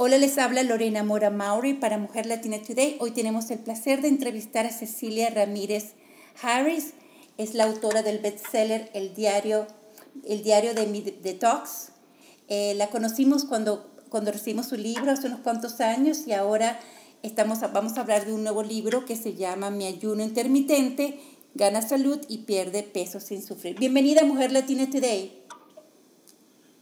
Hola, les habla Lorena Mora Mauri para Mujer Latina Today. Hoy tenemos el placer de entrevistar a Cecilia Ramírez Harris. Es la autora del bestseller El diario, el diario de mi detox. Eh, la conocimos cuando, cuando recibimos su libro hace unos cuantos años y ahora estamos, vamos a hablar de un nuevo libro que se llama Mi ayuno intermitente, gana salud y pierde peso sin sufrir. Bienvenida Mujer Latina Today.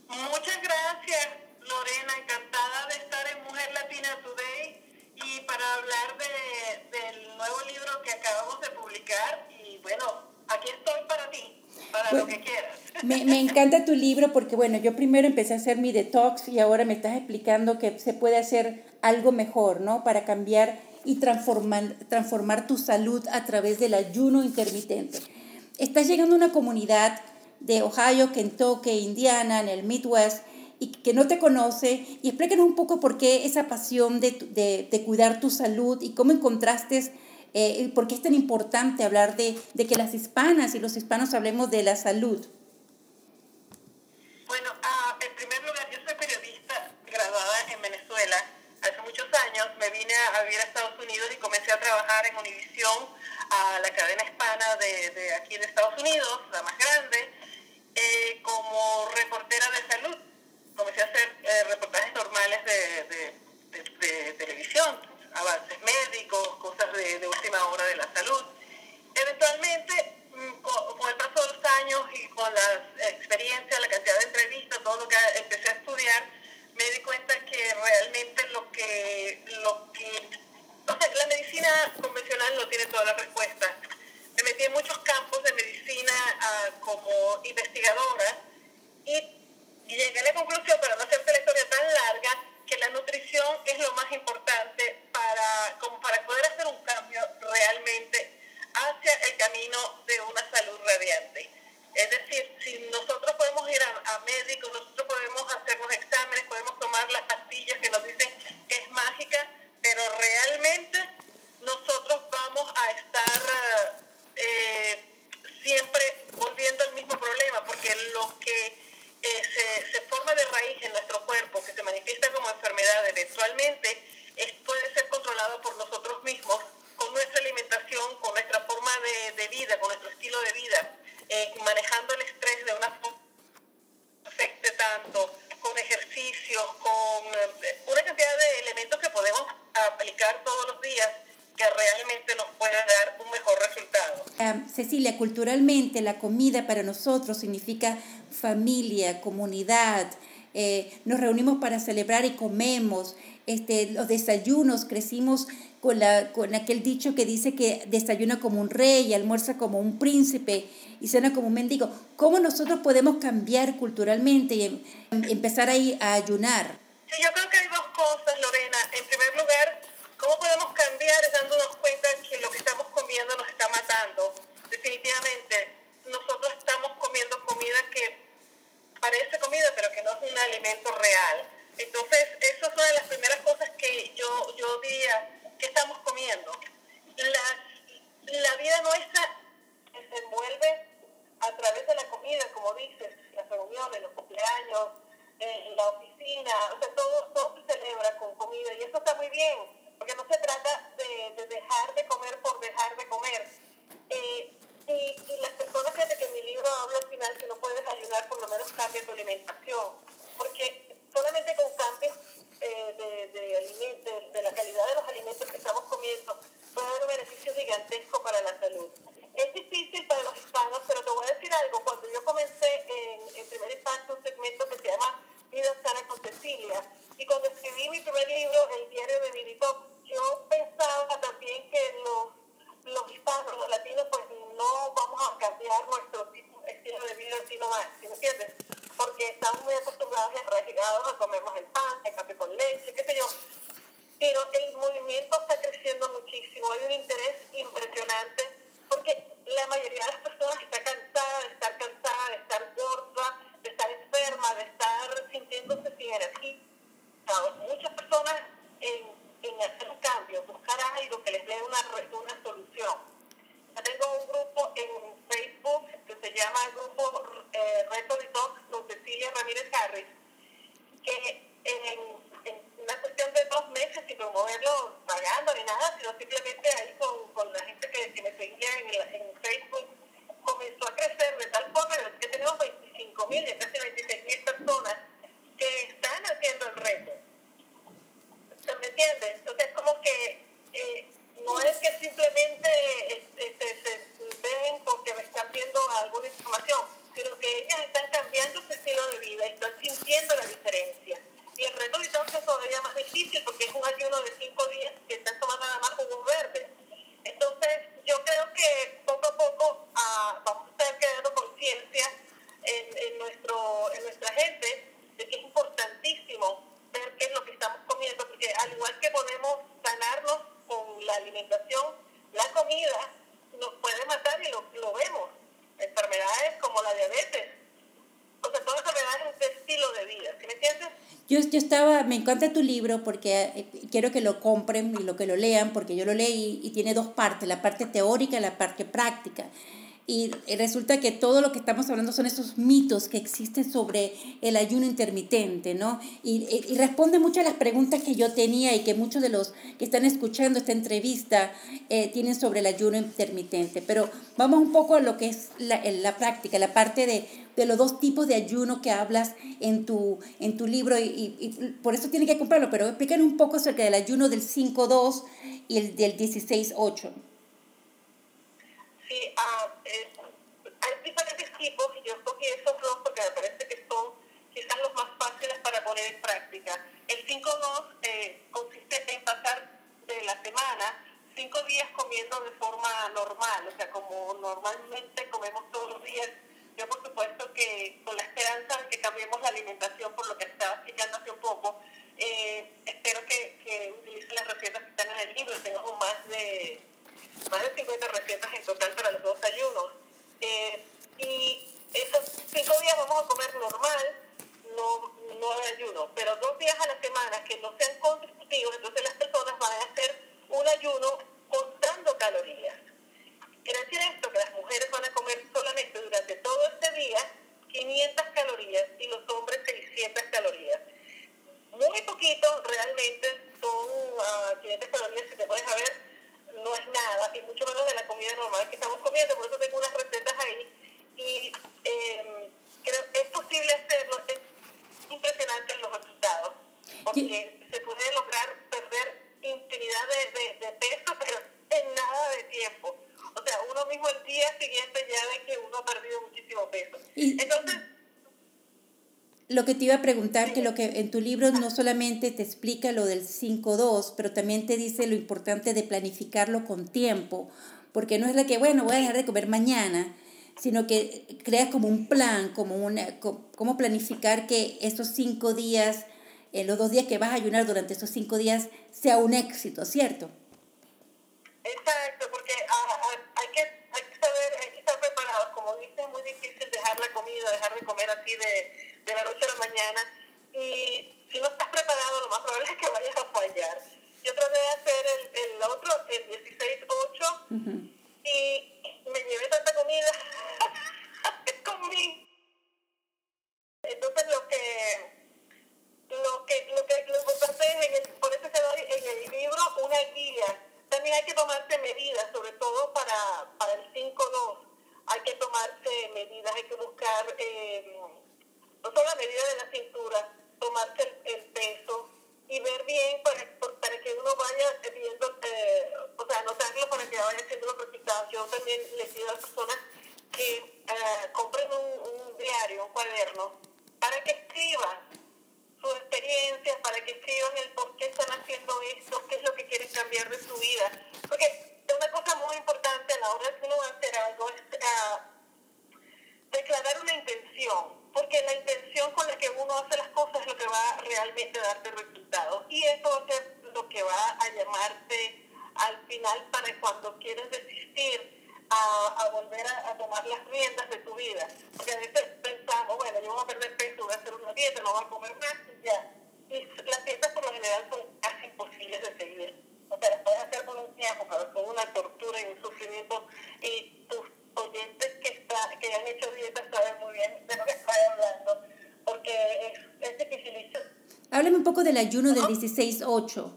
Muchas gracias, Lorena. Encantada de estar en Mujer Latina Today y para hablar de, del nuevo libro que acabamos de publicar. Y bueno, aquí estoy para ti, para lo que quieras. Me, me, encanta tu libro porque, bueno, yo primero empecé a hacer mi detox y ahora me estás explicando que se puede hacer algo mejor, ¿no? Para cambiar y transformar, transformar tu salud a través del ayuno intermitente. Estás llegando a una comunidad de Ohio, Kentucky, Indiana, en el Midwest, y que no te conoce, y explícanos un poco por qué esa pasión de, de, de cuidar tu salud y cómo encontraste, eh, por qué es tan importante hablar de, de, que las hispanas y los hispanos hablemos de la salud. Bueno, uh, en primer lugar, yo soy periodista graduada en Venezuela. Hace muchos años me vine a vivir a Estados Unidos y comencé a trabajar en Univisión, a la cadena hispana de, de aquí de Estados Unidos, la más grande eh, como reportera de salud. Comencé a hacer eh, reportajes normales de, de, de, de, televisión, avances médicos, cosas de, última hora de la salud. Eventualmente, mm, con, con, el paso de los años y con la experiencia, la cantidad de entrevistas, todo lo que empecé a estudiar, me di cuenta que realmente lo que, lo que o sea, la medicina convencional no tiene todas las respuestas me metí en muchos campos de medicina uh, como investigadora y, y, llegué a la conclusión, para no hacerte la historia tan larga, que la nutrición es lo más importante para, como para poder hacer un cambio realmente hacia el camino de una salud radiante. Es decir, si nosotros podemos ir a, a médicos, nosotros podemos hacer los exámenes, podemos tomar las pastillas que nos dicen que es mágica, pero realmente nosotros vamos a estar... Uh, eh, siempre volviendo al mismo problema, porque lo que eh, se, se, forma de raíz en nuestro cuerpo, que se manifiesta como enfermedad eventualmente, es, puede ser controlado por nosotros mismos con nuestra alimentación, con nuestra forma de, de vida, con nuestro estilo de vida, eh, manejando el estrés de una forma que afecte tanto, con ejercicios, con eh, una cantidad de elementos que podemos aplicar todos los días que realmente nos pueda dar un mejor resultado. Culturalmente la comida para nosotros significa familia, comunidad, eh, nos reunimos para celebrar y comemos, este, los desayunos, crecimos con, la, con aquel dicho que dice que desayuna como un rey, almuerza como un príncipe y cena como un mendigo. ¿Cómo nosotros podemos cambiar culturalmente y em, empezar ahí a ayunar? Sí, yo creo que hay dos cosas, Lorena. En primer lugar, ¿Cómo podemos cambiar dándonos cuenta que lo que estamos comiendo nos está matando? Definitivamente, nosotros estamos comiendo comida que parece comida, pero que no es un alimento real. Entonces, eso es una de las primeras cosas que yo, yo diría que estamos comiendo. La, la vida nuestra se desenvuelve a través de la comida, como dices, las reuniones, los cumpleaños, eh, la oficina, o sea, todo, todo se celebra con comida y eso está muy bien meses, qué sé yo. Pero el movimiento está creciendo muchísimo, hay un interés impresionante, porque la mayoría de las personas está cansada de estar cansada, de estar gorda, de estar enferma, de estar sintiéndose sin energía. Muchas personas en, en, hacer un cambio, buscar algo que les dé una, una solución. Yo tengo un grupo en Facebook que se llama el grupo eh, Reto Detox con Cecilia Ramírez Harris, que en una cuestión de dos meses sin promoverlo pagando ni nada, sino simplemente ahí con, con la gente que, que me seguía en, la, en, Facebook comenzó a crecer de tal forma que tenemos 25 mil, casi 26 mil personas que están haciendo el reto. Me encanta tu libro porque eh, quiero que lo compren y lo que lo lean, porque yo lo leí y tiene dos partes, la parte teórica y la parte práctica. Y resulta que todo lo que estamos hablando son esos mitos que existen sobre el ayuno intermitente, ¿no? Y, y, responde muchas de las preguntas que yo tenía y que muchos de los que están escuchando esta entrevista eh, tienen sobre el ayuno intermitente. Pero vamos un poco a lo que es la, la práctica, la parte de, de, los dos tipos de ayuno que hablas en tu, en tu libro y, por eso tienen que comprarlo, pero explícanos un poco acerca del ayuno del 5.2 y el del 16.8. Sí, uh, hay diferentes tipos y yo escogí esos dos porque me parece que son quizás los más fáciles para poner en práctica. El 5-2 eh, consiste en pasar de la semana cinco días comiendo de forma normal, o sea, como normalmente comemos todos los días. Yo, por supuesto, que con la esperanza de que cambiemos la alimentación, por lo que estaba explicando hace un poco, eh, espero que, que utilicen las recetas que están en el libro. Tengo más de más de 50 recetas en total para los dos ayunos. Eh, y esos cinco días vamos a comer normal, no, no de ayuno, pero dos días a la semana que no sean consecutivos, entonces las personas van a hacer un ayuno contando calorías. Quiere decir esto que las mujeres van a comer solamente durante todo este día 500 calorías y los hombres 600 calorías. Muy poquito, realmente son uh, 500 calorías, si te puedes saber, no es nada, y mucho menos de la comida normal que estamos comiendo, por eso tengo unas recetas ahí. Y eh, creo que es posible hacerlo, es impresionante los resultados, porque se puede lograr perder infinidad de, de, de peso, pero en nada de tiempo. O sea, uno mismo el día siguiente ya ve que uno ha perdido muchísimo peso. Entonces, lo que te iba a preguntar, que lo que en tu libro no solamente te explica lo del 5-2, pero también te dice lo importante de planificarlo con tiempo, porque no es la que, bueno, voy a dejar de comer mañana, sino que creas como un plan, como una, cómo planificar que esos cinco días, eh, los dos días que vas a ayunar durante esos cinco días, sea un éxito, ¿cierto? Exacto, porque ah, ah, hay, que, hay que saber, hay que estar preparados, como dices, es muy difícil dejar la comida, dejar de comer así de de la noche a la mañana y si no estás preparado lo más probable es que vayas a fallar. Yo traté de hacer el, el otro, el 16-8 y me llevé tanta comida que comí. Entonces lo que lo que lo que lo importante es en el, por eso se da en el libro una guía. También hay que tomarse medidas, sobre todo para, para el 5-2. Hay que tomarse medidas, hay que buscar eh, no solo la medida de la cintura, tomarse el, peso y ver bien para, para que uno vaya viendo, eh, o sea, anotarlo para que vaya haciendo los resultados. Yo también les pido a las personas que eh, compren un, diario, un cuaderno, para que escriban sus experiencias, para que escriban el por qué están haciendo esto, qué es lo que quieren cambiar de su vida. Porque una cosa muy importante a la hora de uno hacer algo es uh, declarar una intención porque la intención con la que uno hace las cosas es lo que va realmente a darte resultados. Y eso va lo que va a llamarte al final para cuando quieres desistir a, a volver a, a, tomar las riendas de tu vida. Porque a veces pensamos, bueno, yo voy a perder peso, voy a hacer una dieta, no voy a comer más y ya. Y las dietas por lo general son casi imposibles de seguir. O sea, las puedes hacer por un tiempo, pero con una tortura y un sufrimiento. Del ayuno del 16-8.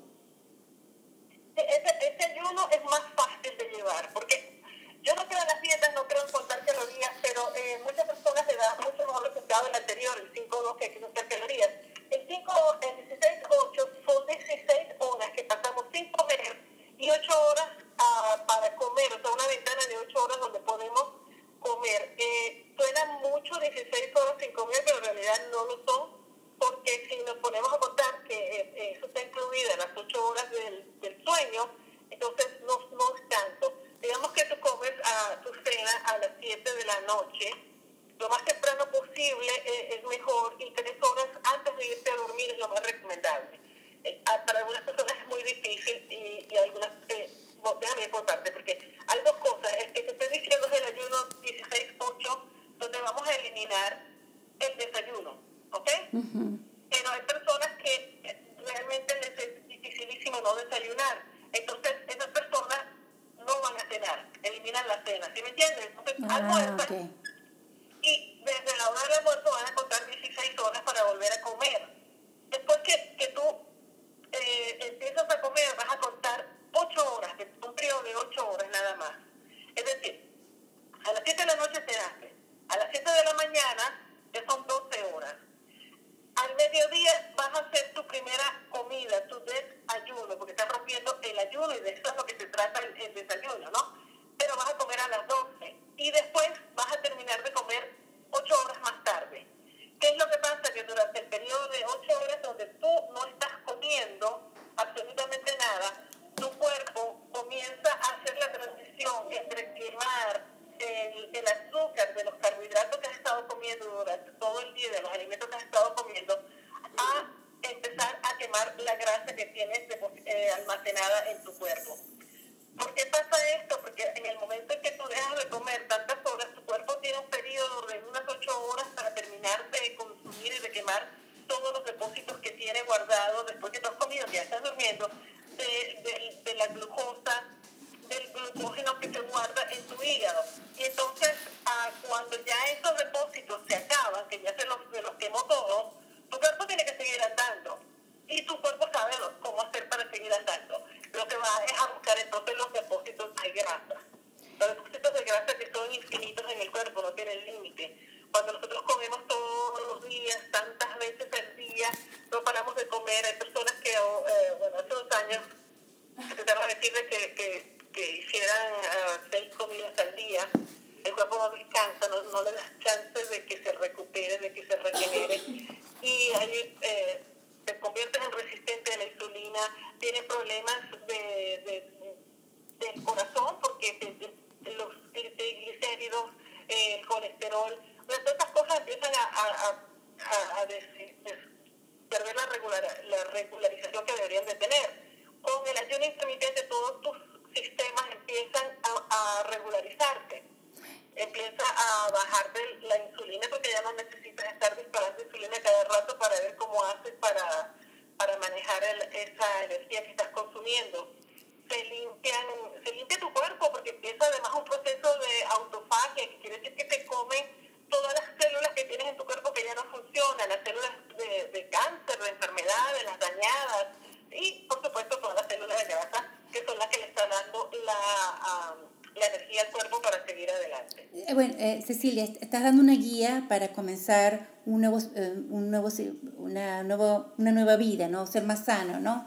ese, ese ayuno es más fácil de llevar, porque yo no creo en las dietas, no creo en contar calorías, pero eh, muchas personas le dan mucho mejor resultado el anterior, el 5-2, que hay que contar calorías. El 5 el 16-8 son 16 horas que pasamos sin comer y 8 horas uh, para comer, o sea, una ventana de 8 horas donde podemos comer. Eh, suena mucho 16 horas sin comer, pero en realidad no lo son, porque si nos ponemos a contar que eh, eso está incluido en las 8 horas del, del sueño, entonces no, no es tanto. Digamos que tú comes a tu cena a las 7 de la noche, lo más temprano posible eh, es mejor y tres horas antes de irte a dormir es lo más recomendable. Eh, para algunas personas es muy difícil y, y algunas, eh, déjame por parte, porque hay dos cosas. El que te estoy diciendo es el ayuno 16-8, donde vamos a eliminar el desayuno, ¿ok? Pero hay personas que realmente les es dificilísimo no desayunar. Entonces, esas personas no van a cenar, eliminan la cena, ¿sí me entiendes? Entonces, Ah, almuerzan ok. y desde la hora del almuerzo van a contar 16 horas para volver a comer. Después que, que tú eh, empiezas a comer, vas a contar 8 horas, de- un periodo de 8 horas nada más. Es decir, a las 7 de la noche cenaste, a las 7 de la mañana ya son 12 horas. Al mediodía vas a hacer tu primera comida, tu desayuno, porque estás rompiendo el ayuno y de eso es lo que se trata el, el desayuno, ¿no? Pero vas a comer a las 12 y después vas a terminar de comer 8 horas más tarde. ¿Qué es lo que pasa? Que durante el periodo de 8 horas donde tú no estás comiendo absolutamente nada, tu cuerpo comienza a hacer la transición entre quemar el, el azúcar de los carbohidratos que has estado comiendo durante todo el día, de los alimentos que has estado comiendo, a empezar a quemar la grasa que tienes eh, almacenada en tu cuerpo. ¿Por qué pasa esto? Porque en el momento en que tú dejas de comer tantas horas, tu cuerpo tiene un periodo de unas 8 horas para terminar de consumir y de quemar todos los depósitos que tiene guardado después que tú has comido, que ya estás durmiendo, de, de- de la glucosa, del glucógeno que se guarda en tu hígado. Y entonces, ah, cuando ya esos depósitos se acaban, que ya se los, se los quemó todos, tu cuerpo tiene que seguir andando. Y tu cuerpo sabe cómo hacer para seguir andando. Lo que va es a buscar entonces los depósitos de grasa. Los depósitos de grasa que son infinitos en el cuerpo, no tienen límite. Cuando nosotros comemos todos los días, tantas veces al día, no paramos de comer. Hay personas que, oh, eh, bueno, hace dos años empezaron a decirle que, que, que hicieran ah, seis comidas al día. El cuerpo no descansa, no, no le das chance de que se recupere, de que se regenere. Y ahí eh, te conviertes en resistente a la insulina, tienes problemas de, de- del corazón porque los triglicéridos, eh, el colesterol, todas estas cosas empiezan a, a, a, a- perder la, regular, la regularización que deberían de tener. Con el ayuno intermitente todos tus sistemas empiezan a, a regularizarse. Empieza a bajarte la insulina porque ya no necesitas estar disparando insulina cada rato para ver cómo haces para, para manejar el- esa energía que estás consumiendo. Se, limpian, se limpia tu cuerpo porque empieza además un proceso de autofagia, que quiere decir que te comen todas las células que tienes en tu cuerpo que ya no funcionan, las células de, de cáncer, de enfermedades, las dañadas, y por supuesto todas las células de grasa, que son las que le están dando la, ah, la energía al cuerpo para seguir adelante. Eh, Bueno, eh, Cecilia, est- estás dando una guía para comenzar un nuevo, eh, un nuevo, una, nuevo, una nueva vida, ¿no? Ser más sano, ¿no?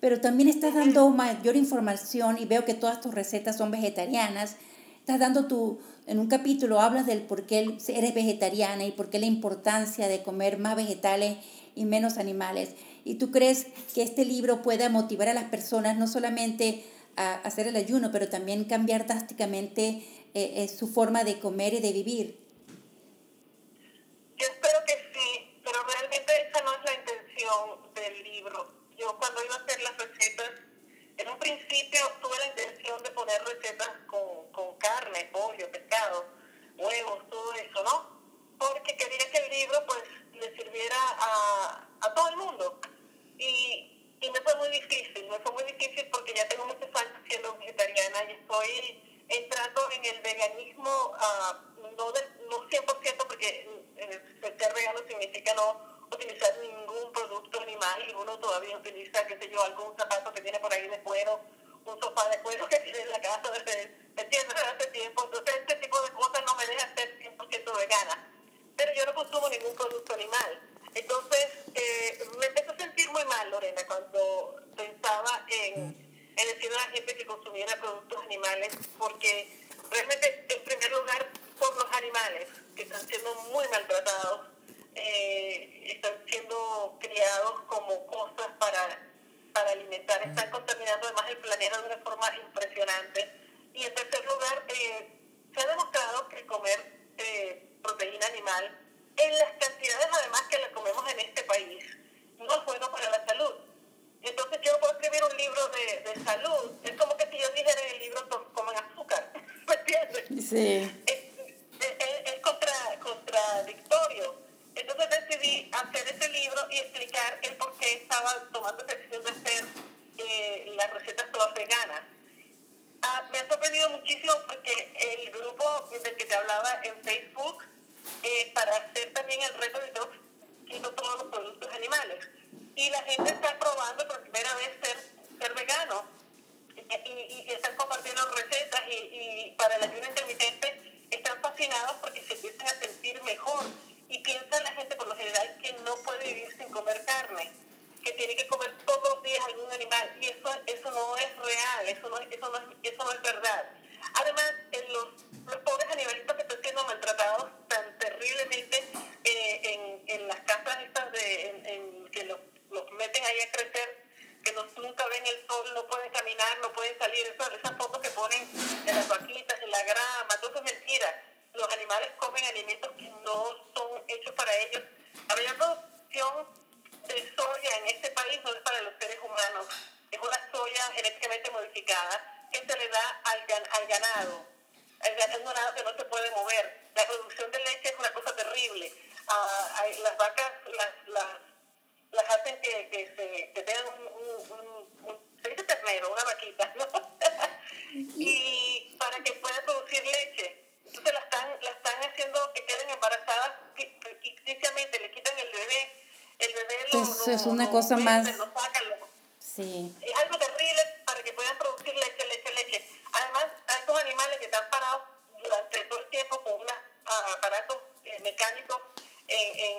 Pero también estás dando mayor información y veo que todas tus recetas son vegetarianas. Estás dando tu, en un capítulo hablas del por qué eres vegetariana y por qué la importancia de comer más vegetales y menos animales. ¿Y tú crees que este libro pueda motivar a las personas no solamente a hacer el ayuno, pero también cambiar drásticamente eh, eh, su forma de comer y de vivir? Yo espero que sí, pero realmente esa no es la intención del libro. Yo cuando iba a hacer las recetas, en un principio tuve la intención de poner recetas con, con carne, pollo, pescado, huevos, todo eso, ¿no? Porque quería que el libro pues le sirviera a, a todo el mundo. Y, y me fue muy difícil, me fue muy difícil porque ya tengo muchos años siendo vegetariana y estoy entrando en el veganismo, ah, no, del, no 100% porque eh, ser vegano significa no utilizar ningún producto animal y uno todavía utiliza, qué sé yo, algún zapato que tiene por ahí de cuero un sofá de cuero que tiene en la casa desde, desde hace tiempo. Entonces, este tipo de cosas no me deja ser 100% vegana. Pero yo no consumo ningún producto animal. Entonces, eh, me empecé a sentir muy mal, Lorena, cuando pensaba en, en decirle a la gente que consumiera productos animales, porque realmente, en primer lugar, por los animales, que están siendo muy maltratados, eh, están siendo criados como cosas para, para alimentar, están contaminando además el planeta de una forma impresionante. Y en tercer lugar, eh, se ha demostrado que comer eh, proteína animal, en las cantidades además que la comemos en este país, no es bueno para la salud. Entonces yo puedo escribir un libro de, de salud, es como que si yo dijera en el libro comen azúcar, ¿me entiendes? Sí. Es, es, es contra, contradictorio. Entonces decidí hacer ese libro y explicar el por qué estaba tomando la decisión de hacer eh, las recetas todas veganas. Ah, me ha sorprendido muchísimo porque el grupo del que te hablaba en Facebook, eh, para hacer también el reto de todos, quito todos los productos animales. Y la gente está probando por primera vez ser, ser vegano. Y, y, y están compartiendo recetas y, y para el ayuno intermitente están fascinados porque se empiezan a sentir mejor. Y piensa la gente por lo general que no puede vivir sin comer carne, que tiene que comer todos los días algún animal. Y eso, eso no es real, eso no, eso no, es, eso no es verdad. Es, es una cosa más... Sí. es algo terrible para que puedan producir leche, leche, leche. Además, a estos animales que están parados durante todo el tiempo con unos uh, aparatos eh, mecánicos en, en,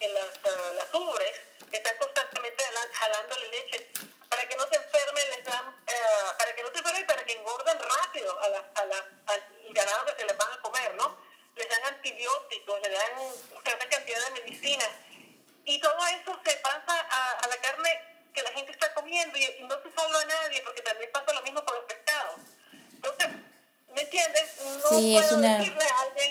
en las, uh, las ubres, que están constantemente jalándole leche, para que no se enfermen, les dan, uh, para que no se enfermen y para que engorden rápido a la, a la, al ganado que se les van a comer, ¿no? Les dan antibióticos, les dan una cantidad de medicinas. Y todo eso se pasa a, a la carne que la gente está comiendo y, no se salva a nadie porque también pasa lo mismo con los pescados. Entonces, ¿me entiendes? No Sí, puedo es una- decirle a alguien,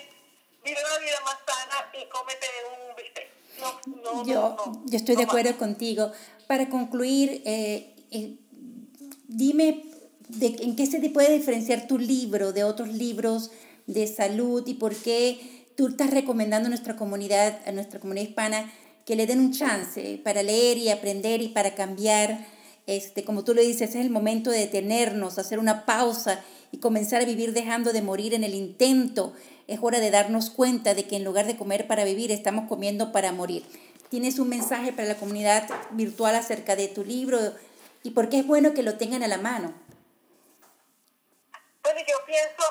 vive una vida más sana y cómete un bistec. No, no, Yo, no, yo estoy de acuerdo va. contigo. Para concluir, eh, eh, dime de, en qué se te puede diferenciar tu libro de otros libros de salud y por qué tú estás recomendando a nuestra comunidad, a nuestra comunidad hispana, que le den un chance para leer y aprender y para cambiar. Este, como tú lo dices, es el momento de detenernos, hacer una pausa y comenzar a vivir dejando de morir en el intento. Es hora de darnos cuenta de que en lugar de comer para vivir, estamos comiendo para morir. ¿Tienes un mensaje para la comunidad virtual acerca de tu libro y por qué es bueno que lo tengan a la mano? Bueno, yo pienso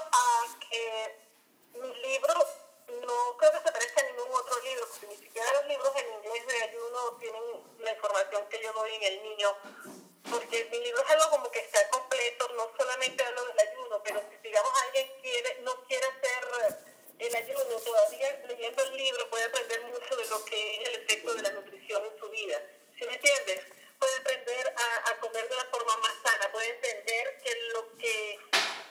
que mi libro no creo que se parezca a ningún otro libro, porque ni siquiera los libros en inglés de ayuno tienen la información que yo doy en el niño, porque mi libro es algo como que está completo, no solamente hablo del ayuno, pero si digamos alguien quiere, no quiere hacer el ayuno, todavía leyendo el libro puede aprender mucho de lo que es el efecto de la nutrición en su vida. ¿Sí me entiendes? Puede aprender a, a comer de una forma más sana, puede entender que lo que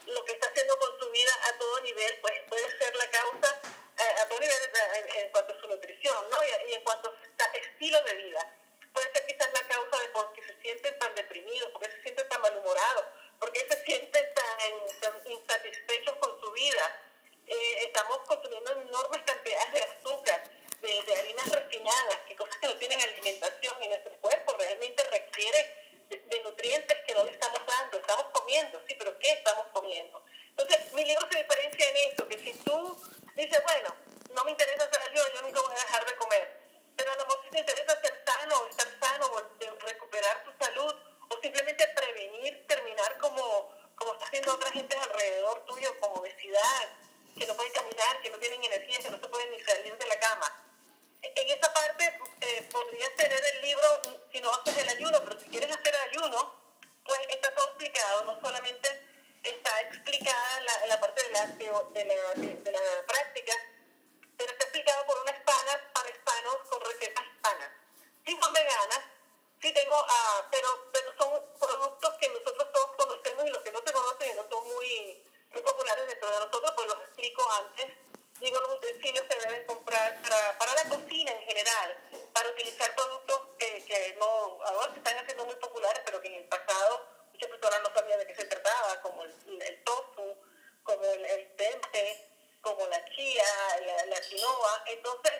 lo que está haciendo con su vida a todo nivel pues puede ser la causa eh, a nivel en, en, cuanto a su nutrición ¿no? y, en cuanto a su estilo de vida puede ser quizás la causa de por qué se sienten tan deprimidos por qué se sienten tan malhumorados por qué se sienten tan, tan insatisfechos con su vida eh, estamos consumiendo enormes cantidades de azúcar de, de harinas refinadas que cosas que no tienen alimentación y nuestro cuerpo realmente requiere de, de nutrientes que no le estamos dando estamos comiendo, sí, pero ¿qué estamos comiendo? Entonces, mi libro se diferencia en eso, que si tú dices, bueno, no me interesa ser yo, yo nunca voy a dejar de comer, pero a lo mejor si te interesa ser sano, estar sano, o recuperar tu salud, o simplemente prevenir terminar caminar como, como estás viendo a otra gente alrededor tuyo con obesidad, que no pueden caminar, que no tienen energía, que no se pueden ni salir de la cama. En esa parte eh, podrías tener el libro si no haces el ayuno, pero si quieres ayuno, pues está todo explicado, no solamente está explicada la, la parte de la, de la, de la práctica, pero está explicado por una hispana para hispanos con recetas hispanas. Sí son veganas, sí tengo, uh, pero, pero son productos que nosotros todos conocemos y los que no se conocen y no son muy, muy populares dentro de nosotros, pues los explico antes. Digo, los utensilios se deben comprar para, para la cocina en general, para utilizar productos que, que no, ahora se están haciendo muy populares, pero que en el pasado muchas personas no sabían de qué se trataba, como el, el tofu, como el, el tempe, como la chía, la, la quinoa. Entonces,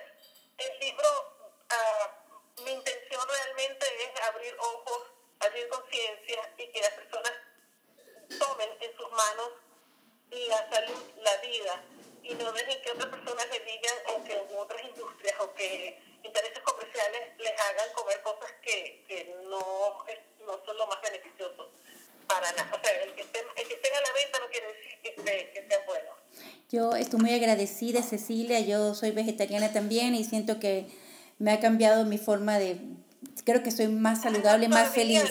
el libro, uh, mi intención realmente es abrir ojos, abrir conciencia y que las personas tomen en sus manos la salud, la vida, y no dejen que otras personas les digan, o que otras industrias, o que intereses comerciales les hagan comer cosas que, que no, no son lo más beneficiosos para nada. O sea, el que, esté, el que esté a la venta no quiere decir que, esté, que sea bueno. Yo estoy muy agradecida, Cecilia. Yo soy vegetariana también y siento que me ha cambiado mi forma de... Creo que soy más saludable, más feliz.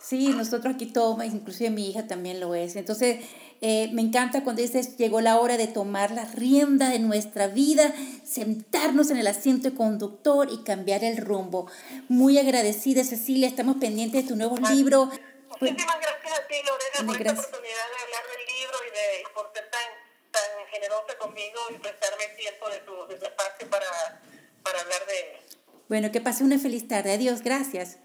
Sí, nosotros aquí todos, inclusive mi hija también lo es. Entonces, eh, me encanta cuando dices, llegó la hora de tomar la rienda de nuestra vida, sentarnos en el asiento de conductor y cambiar el rumbo. Muy agradecida, Cecilia. Estamos pendientes de tu nuevo libro. Muchísimas gracias a ti, Lorena, por esta oportunidad de hablar del libro y, de, por ser tan, tan generosa conmigo y prestarme tiempo de tu, de tu espacio para, para hablar de él. Bueno, que pase una feliz tarde. Adiós, gracias.